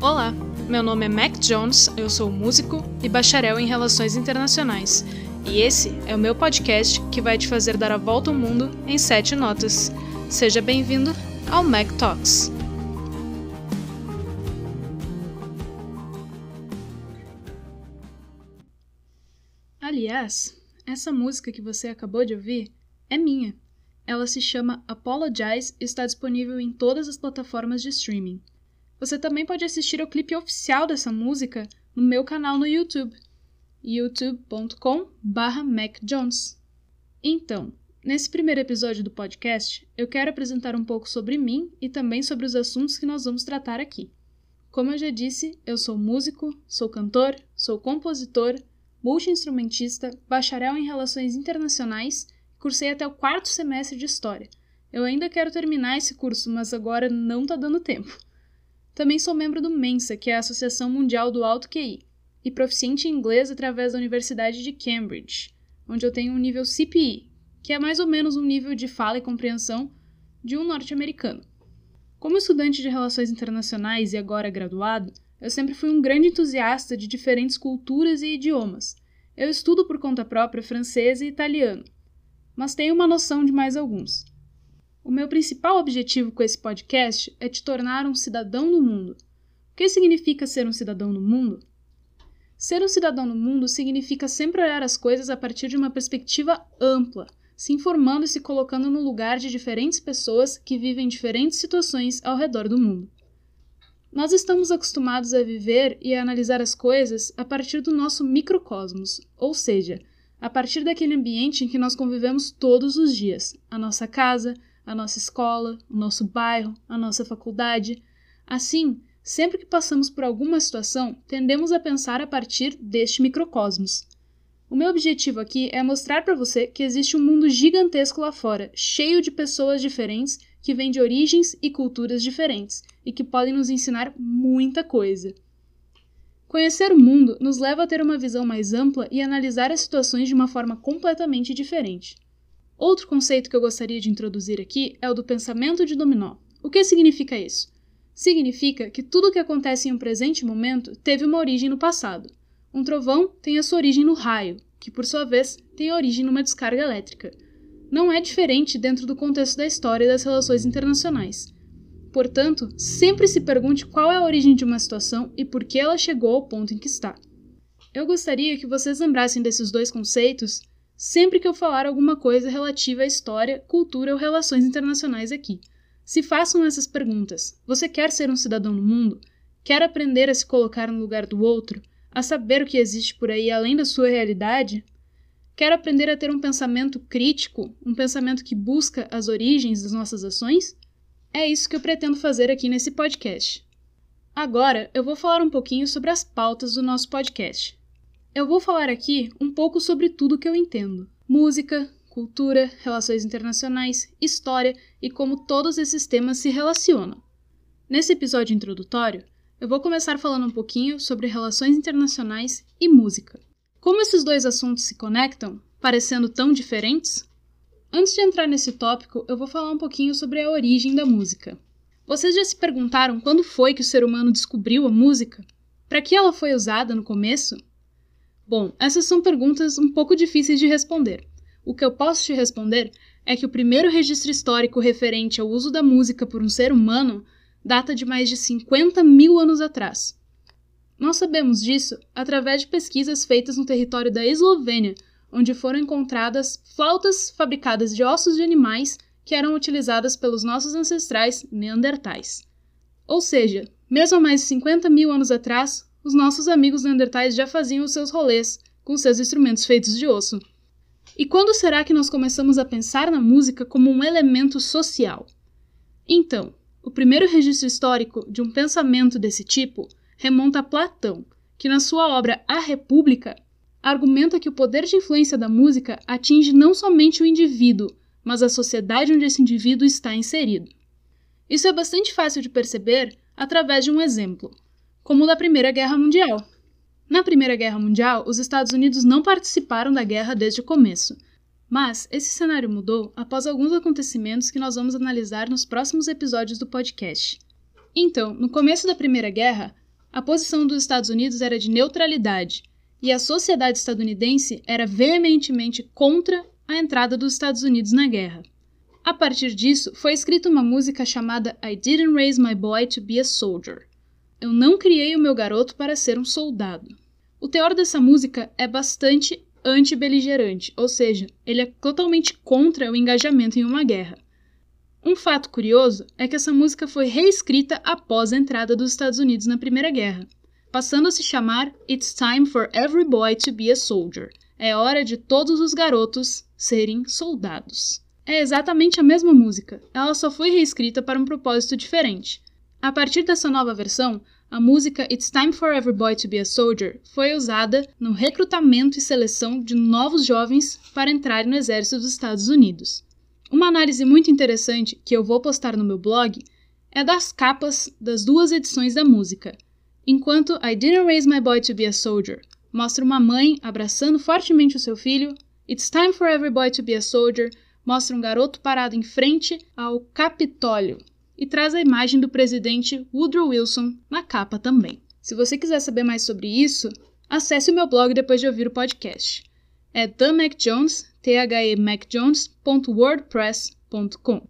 Olá, meu nome é Mac Jones, eu sou músico e bacharel em Relações Internacionais, e esse é o meu podcast que vai te fazer dar a volta ao mundo em sete notas. Seja bem-vindo ao Mac Talks. Aliás, essa música que você acabou de ouvir é minha. Ela se chama Apologize e está disponível em todas as plataformas de streaming. Você também pode assistir ao clipe oficial dessa música no meu canal no YouTube, youtube.com/macjones. Então, nesse primeiro episódio do podcast, eu quero apresentar um pouco sobre mim e também sobre os assuntos que nós vamos tratar aqui. Como eu já disse, eu sou músico, sou cantor, sou compositor, multi-instrumentista, bacharel em Relações Internacionais, cursei até o quarto semestre de História. Eu ainda quero terminar esse curso, mas agora não tá dando tempo. Também sou membro do Mensa, que é a Associação Mundial do Alto QI, e proficiente em inglês através da Universidade de Cambridge, onde eu tenho um nível CPI, que é mais ou menos um nível de fala e compreensão de um norte-americano. Como estudante de relações internacionais e agora graduado, eu sempre fui um grande entusiasta de diferentes culturas e idiomas. Eu estudo por conta própria francês e italiano, mas tenho uma noção de mais alguns. O meu principal objetivo com esse podcast é te tornar um cidadão do mundo. O que significa ser um cidadão do mundo? Ser um cidadão do mundo significa sempre olhar as coisas a partir de uma perspectiva ampla, se informando e se colocando no lugar de diferentes pessoas que vivem diferentes situações ao redor do mundo. Nós estamos acostumados a viver e a analisar as coisas a partir do nosso microcosmos, ou seja, a partir daquele ambiente em que nós convivemos todos os dias, a nossa casa, a nossa escola, o nosso bairro, a nossa faculdade. Assim, sempre que passamos por alguma situação, tendemos a pensar a partir deste microcosmos. O meu objetivo aqui é mostrar para você que existe um mundo gigantesco lá fora, cheio de pessoas diferentes que vêm de origens e culturas diferentes e que podem nos ensinar muita coisa. Conhecer o mundo nos leva a ter uma visão mais ampla e analisar as situações de uma forma completamente diferente. Outro conceito que eu gostaria de introduzir aqui é o do pensamento de dominó. O que significa isso? Significa que tudo o que acontece em um presente momento teve uma origem no passado. Um trovão tem a sua origem no raio, que por sua vez tem origem numa descarga elétrica. Não é diferente dentro do contexto da história e das relações internacionais. Portanto, sempre se pergunte qual é a origem de uma situação e por que ela chegou ao ponto em que está. Eu gostaria que vocês lembrassem desses dois conceitos sempre que eu falar alguma coisa relativa à história, cultura ou relações internacionais aqui. Se façam essas perguntas: você quer ser um cidadão no mundo? Quer aprender a se colocar no lugar do outro? A saber o que existe por aí além da sua realidade? Quer aprender a ter um pensamento crítico, um pensamento que busca as origens das nossas ações? É isso que eu pretendo fazer aqui nesse podcast. Agora eu vou falar um pouquinho sobre as pautas do nosso podcast. Eu vou falar aqui um pouco sobre tudo que eu entendo: música, cultura, relações internacionais, história e como todos esses temas se relacionam. Nesse episódio introdutório, eu vou começar falando um pouquinho sobre relações internacionais e música. Como esses dois assuntos se conectam, parecendo tão diferentes? Antes de entrar nesse tópico, eu vou falar um pouquinho sobre a origem da música. Vocês já se perguntaram quando foi que o ser humano descobriu a música? Para que ela foi usada no começo? Bom, essas são perguntas um pouco difíceis de responder. O que eu posso te responder é que o primeiro registro histórico referente ao uso da música por um ser humano data de mais de 50 mil anos atrás. Nós sabemos disso através de pesquisas feitas no território da Eslovênia, onde foram encontradas flautas fabricadas de ossos de animais que eram utilizadas pelos nossos ancestrais neandertais. Ou seja, mesmo há mais de 50 mil anos atrás, os nossos amigos neandertais já faziam os seus rolês com seus instrumentos feitos de osso. E quando será que nós começamos a pensar na música como um elemento social? Então, o primeiro registro histórico de um pensamento desse tipo remonta a Platão, que na sua obra A República argumenta que o poder de influência da música atinge não somente o indivíduo, mas a sociedade onde esse indivíduo está inserido. Isso é bastante fácil de perceber através de um exemplo como o da Primeira Guerra Mundial. Na Primeira Guerra Mundial, os Estados Unidos não participaram da guerra desde o começo, mas esse cenário mudou após alguns acontecimentos que nós vamos analisar nos próximos episódios do podcast. Então, no começo da Primeira Guerra, a posição dos Estados Unidos era de neutralidade e a sociedade estadunidense era veementemente contra a entrada dos Estados Unidos na guerra. A partir disso, foi escrita uma música chamada I Didn't Raise My Boy to Be a Soldier. Eu não criei o meu garoto para ser um soldado. O teor dessa música é bastante anti-beligerante, ou seja, ele é totalmente contra o engajamento em uma guerra. Um fato curioso é que essa música foi reescrita após a entrada dos Estados Unidos na Primeira Guerra, passando a se chamar It's Time for Every Boy to Be a Soldier. É hora de todos os garotos serem soldados. É exatamente a mesma música, ela só foi reescrita para um propósito diferente. A partir dessa nova versão, a música It's Time for Every Boy to Be a Soldier foi usada no recrutamento e seleção de novos jovens para entrarem no exército dos Estados Unidos. Uma análise muito interessante que eu vou postar no meu blog é das capas das duas edições da música. Enquanto I Didn't Raise My Boy to Be a Soldier mostra uma mãe abraçando fortemente o seu filho, It's Time for Every Boy to Be a Soldier mostra um garoto parado em frente ao Capitólio e traz a imagem do presidente Woodrow Wilson na capa também. Se você quiser saber mais sobre isso, acesse o meu blog depois de ouvir o podcast. É themacjones, themacjones.wordpress.com.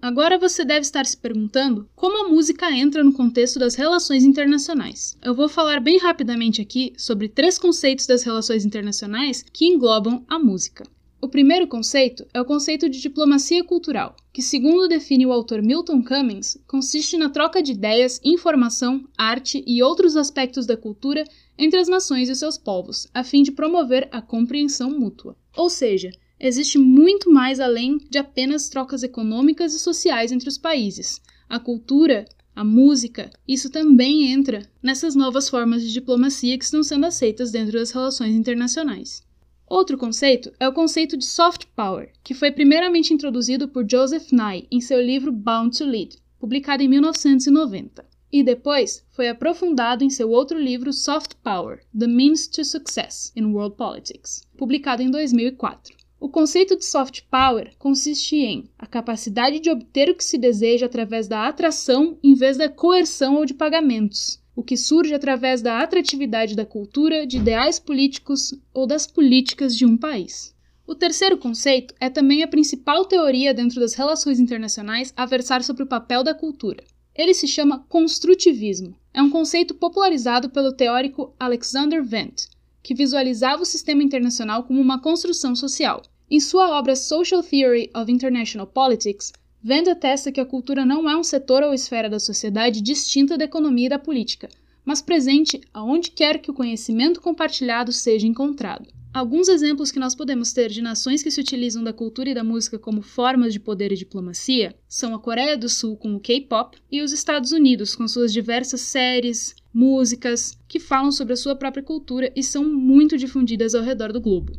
Agora você deve estar se perguntando como a música entra no contexto das relações internacionais. Eu vou falar bem rapidamente aqui sobre três conceitos das relações internacionais que englobam a música. O primeiro conceito é o conceito de diplomacia cultural, que, segundo define o autor Milton Cummings, consiste na troca de ideias, informação, arte e outros aspectos da cultura entre as nações e seus povos, a fim de promover a compreensão mútua. Ou seja, existe muito mais além de apenas trocas econômicas e sociais entre os países. A cultura, a música, isso também entra nessas novas formas de diplomacia que estão sendo aceitas dentro das relações internacionais. Outro conceito é o conceito de soft power, que foi primeiramente introduzido por Joseph Nye em seu livro Bound to Lead, publicado em 1990, e depois foi aprofundado em seu outro livro Soft Power: The Means to Success in World Politics, publicado em 2004. O conceito de soft power consiste em a capacidade de obter o que se deseja através da atração em vez da coerção ou de pagamentos, o que surge através da atratividade da cultura, de ideais políticos ou das políticas de um país. O terceiro conceito é também a principal teoria dentro das relações internacionais a versar sobre o papel da cultura. Ele se chama construtivismo. É um conceito popularizado pelo teórico Alexander Wendt, que visualizava o sistema internacional como uma construção social. Em sua obra Social Theory of International Politics, Vendo atesta que a cultura não é um setor ou esfera da sociedade distinta da economia e da política, mas presente aonde quer que o conhecimento compartilhado seja encontrado. Alguns exemplos que nós podemos ter de nações que se utilizam da cultura e da música como formas de poder e diplomacia são a Coreia do Sul com o K-pop e os Estados Unidos com suas diversas séries, músicas que falam sobre a sua própria cultura e são muito difundidas ao redor do globo.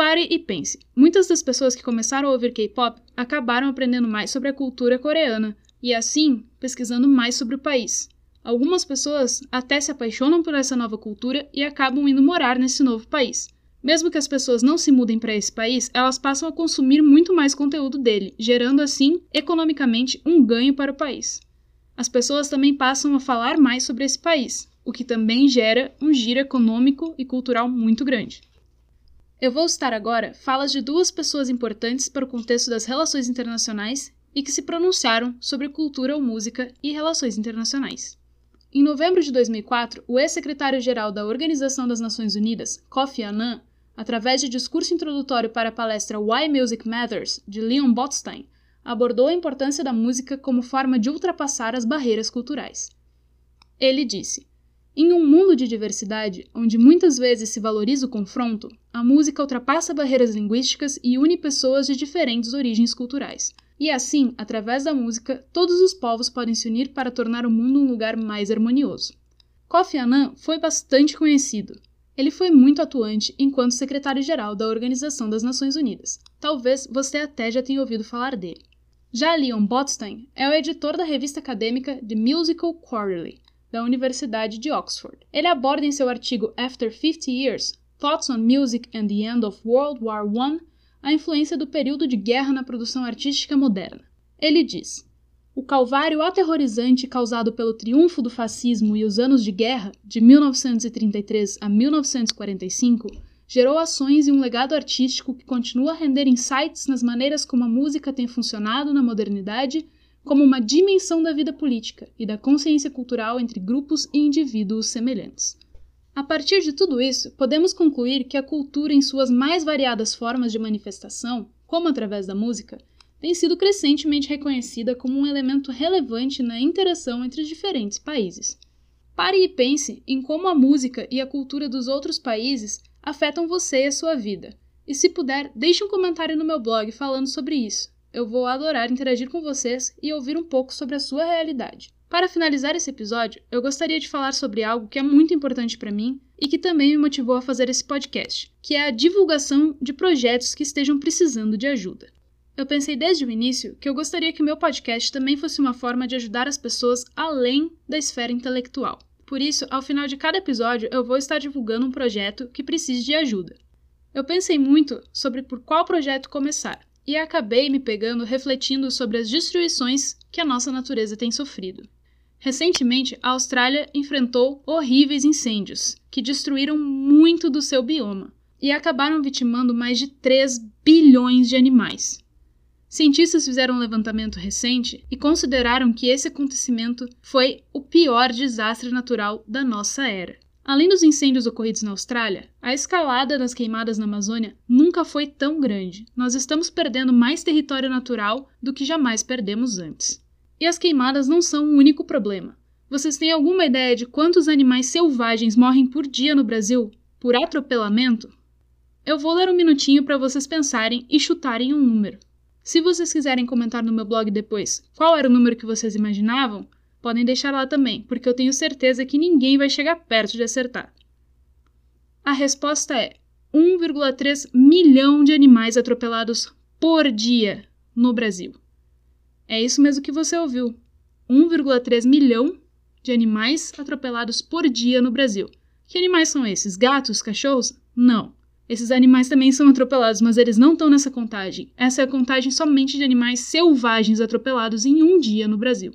Pare e pense. Muitas das pessoas que começaram a ouvir K-pop acabaram aprendendo mais sobre a cultura coreana e, assim, pesquisando mais sobre o país. Algumas pessoas até se apaixonam por essa nova cultura e acabam indo morar nesse novo país. Mesmo que as pessoas não se mudem para esse país, elas passam a consumir muito mais conteúdo dele, gerando assim, economicamente, um ganho para o país. As pessoas também passam a falar mais sobre esse país, o que também gera um giro econômico e cultural muito grande. Eu vou citar agora falas de duas pessoas importantes para o contexto das relações internacionais e que se pronunciaram sobre cultura ou música e relações internacionais. Em novembro de 2004, o ex-secretário-geral da Organização das Nações Unidas, Kofi Annan, através de discurso introdutório para a palestra Why Music Matters, de Leon Botstein, abordou a importância da música como forma de ultrapassar as barreiras culturais. Ele disse: em um mundo de diversidade, onde muitas vezes se valoriza o confronto, a música ultrapassa barreiras linguísticas e une pessoas de diferentes origens culturais. E assim, através da música, todos os povos podem se unir para tornar o mundo um lugar mais harmonioso. Kofi Annan foi bastante conhecido. Ele foi muito atuante enquanto secretário-geral da Organização das Nações Unidas. Talvez você até já tenha ouvido falar dele. Já Leon Botstein é o editor da revista acadêmica The Musical Quarterly, da Universidade de Oxford. Ele aborda em seu artigo After 50 Years Thoughts on Music and the End of World War I a influência do período de guerra na produção artística moderna. Ele diz: O calvário aterrorizante causado pelo triunfo do fascismo e os anos de guerra, de 1933 a 1945, gerou ações e um legado artístico que continua a render insights nas maneiras como a música tem funcionado na modernidade como uma dimensão da vida política e da consciência cultural entre grupos e indivíduos semelhantes. A partir de tudo isso, podemos concluir que a cultura, em suas mais variadas formas de manifestação, como através da música, tem sido crescentemente reconhecida como um elemento relevante na interação entre os diferentes países. Pare e pense em como a música e a cultura dos outros países afetam você e a sua vida. E se puder, deixe um comentário no meu blog falando sobre isso. Eu vou adorar interagir com vocês e ouvir um pouco sobre a sua realidade. Para finalizar esse episódio, eu gostaria de falar sobre algo que é muito importante para mim e que também me motivou a fazer esse podcast, que é a divulgação de projetos que estejam precisando de ajuda. Eu pensei desde o início que eu gostaria que meu podcast também fosse uma forma de ajudar as pessoas além da esfera intelectual. Por isso, ao final de cada episódio, eu vou estar divulgando um projeto que precise de ajuda. Eu pensei muito sobre por qual projeto começar e acabei me pegando refletindo sobre as destruições que a nossa natureza tem sofrido. Recentemente, a Austrália enfrentou horríveis incêndios que destruíram muito do seu bioma e acabaram vitimando mais de 3 bilhões de animais. Cientistas fizeram um levantamento recente e consideraram que esse acontecimento foi o pior desastre natural da nossa era. Além dos incêndios ocorridos na Austrália, a escalada das queimadas na Amazônia nunca foi tão grande. Nós estamos perdendo mais território natural do que jamais perdemos antes. E as queimadas não são o único problema. Vocês têm alguma ideia de quantos animais selvagens morrem por dia no Brasil por atropelamento? Eu vou ler um minutinho para vocês pensarem e chutarem um número. Se vocês quiserem comentar no meu blog depois qual era o número que vocês imaginavam, podem deixar lá também, porque eu tenho certeza que ninguém vai chegar perto de acertar. A resposta é 1,3 milhão de animais atropelados por dia no Brasil. É isso mesmo que você ouviu: 1,3 milhão de animais atropelados por dia no Brasil. Que animais são esses? Gatos? Cachorros? Não. Esses animais também são atropelados, mas eles não estão nessa contagem. Essa é a contagem somente de animais selvagens atropelados em um dia no Brasil.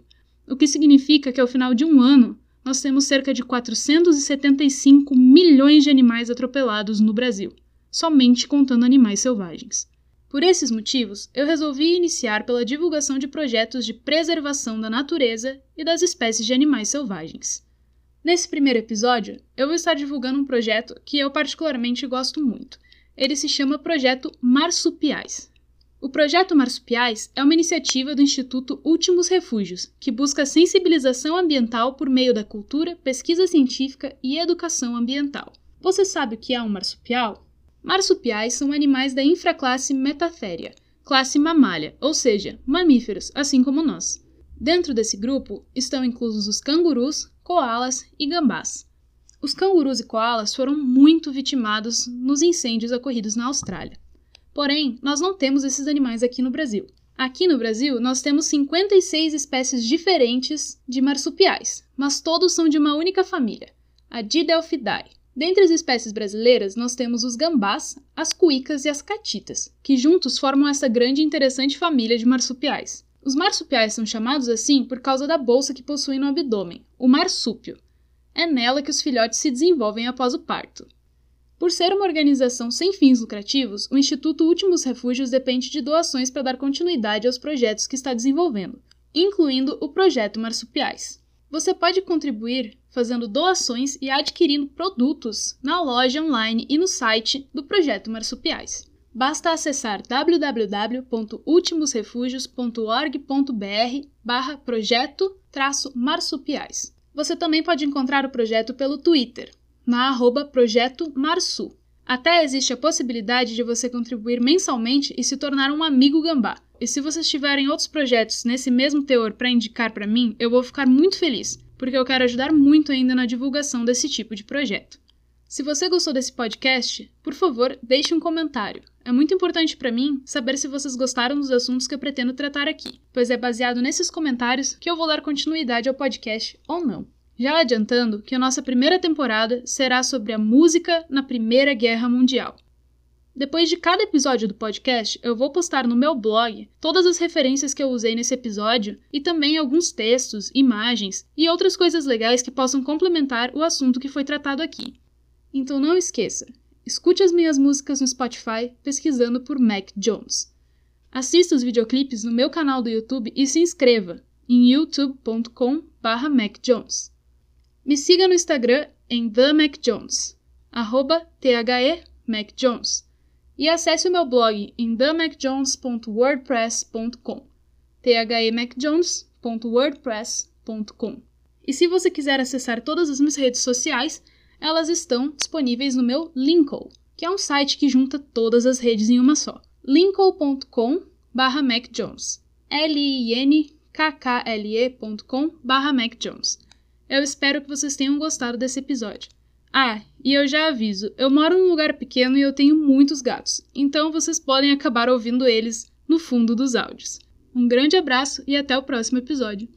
O que significa que ao final de um ano nós temos cerca de 475 milhões de animais atropelados no Brasil, somente contando animais selvagens. Por esses motivos, eu resolvi iniciar pela divulgação de projetos de preservação da natureza e das espécies de animais selvagens. Nesse primeiro episódio, eu vou estar divulgando um projeto que eu particularmente gosto muito. Ele se chama Projeto Marsupiais. O projeto Marsupiais é uma iniciativa do Instituto Últimos Refúgios, que busca sensibilização ambiental por meio da cultura, pesquisa científica e educação ambiental. Você sabe o que é um marsupial? Marsupiais são animais da infraclasse Metatheria, classe mamália, ou seja, mamíferos, assim como nós. Dentro desse grupo estão inclusos os cangurus, koalas e gambás. Os cangurus e koalas foram muito vitimados nos incêndios ocorridos na Austrália. Porém, nós não temos esses animais aqui no Brasil. Aqui no Brasil, nós temos 56 espécies diferentes de marsupiais, mas todos são de uma única família, a Didelphidae. Dentre as espécies brasileiras, nós temos os gambás, as cuicas e as catitas, que juntos formam essa grande e interessante família de marsupiais. Os marsupiais são chamados assim por causa da bolsa que possuem no abdômen, o marsúpio. É nela que os filhotes se desenvolvem após o parto. Por ser uma organização sem fins lucrativos, o Instituto Últimos Refúgios depende de doações para dar continuidade aos projetos que está desenvolvendo, incluindo o projeto Marsupiais. Você pode contribuir fazendo doações e adquirindo produtos na loja online e no site do projeto Marsupiais basta acessar www.ultimosrefugios.org.br barra projeto-marsupiais. Você também pode encontrar o projeto pelo Twitter, na arroba Projeto Marsu. Até existe a possibilidade de você contribuir mensalmente e se tornar um amigo gambá. E se vocês tiverem outros projetos nesse mesmo teor para indicar para mim, eu vou ficar muito feliz, porque eu quero ajudar muito ainda na divulgação desse tipo de projeto. Se você gostou desse podcast, por favor, deixe um comentário. É muito importante para mim saber se vocês gostaram dos assuntos que eu pretendo tratar aqui, pois é baseado nesses comentários que eu vou dar continuidade ao podcast ou não. Já adiantando que a nossa primeira temporada será sobre a música na Primeira Guerra Mundial. Depois de cada episódio do podcast, eu vou postar no meu blog todas as referências que eu usei nesse episódio e também alguns textos, imagens e outras coisas legais que possam complementar o assunto que foi tratado aqui. Então não esqueça, escute as minhas músicas no Spotify pesquisando por Mac Jones. Assista os videoclipes no meu canal do YouTube e se inscreva em youtube.com/macjones. Me siga no Instagram em themacjones, arroba themacjones e acesse o meu blog em themacjones.wordpress.com themacjones.wordpress.com E se você quiser acessar todas as minhas redes sociais, elas estão disponíveis no meu Linkle, que é um site que junta todas as redes em uma só. linkle.com macjones. L-I-N-K-K-L-E.com macjones Eu espero que vocês tenham gostado desse episódio. Ah, e eu já aviso, eu moro num lugar pequeno e eu tenho muitos gatos, então vocês podem acabar ouvindo eles no fundo dos áudios. Um grande abraço e até o próximo episódio.